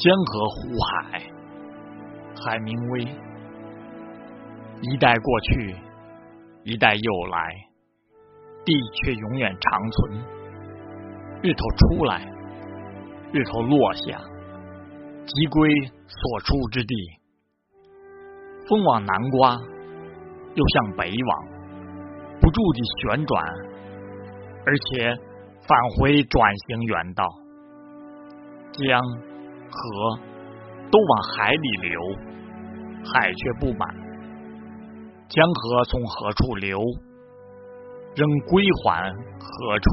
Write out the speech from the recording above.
江河湖海，海明威。一代过去，一代又来，地却永远长存。日头出来，日头落下，即归所出之地。风往南刮，又向北往，不住地旋转，而且返回转型原道。江河都往海里流，海却不满。江河从何处流，仍归还何处？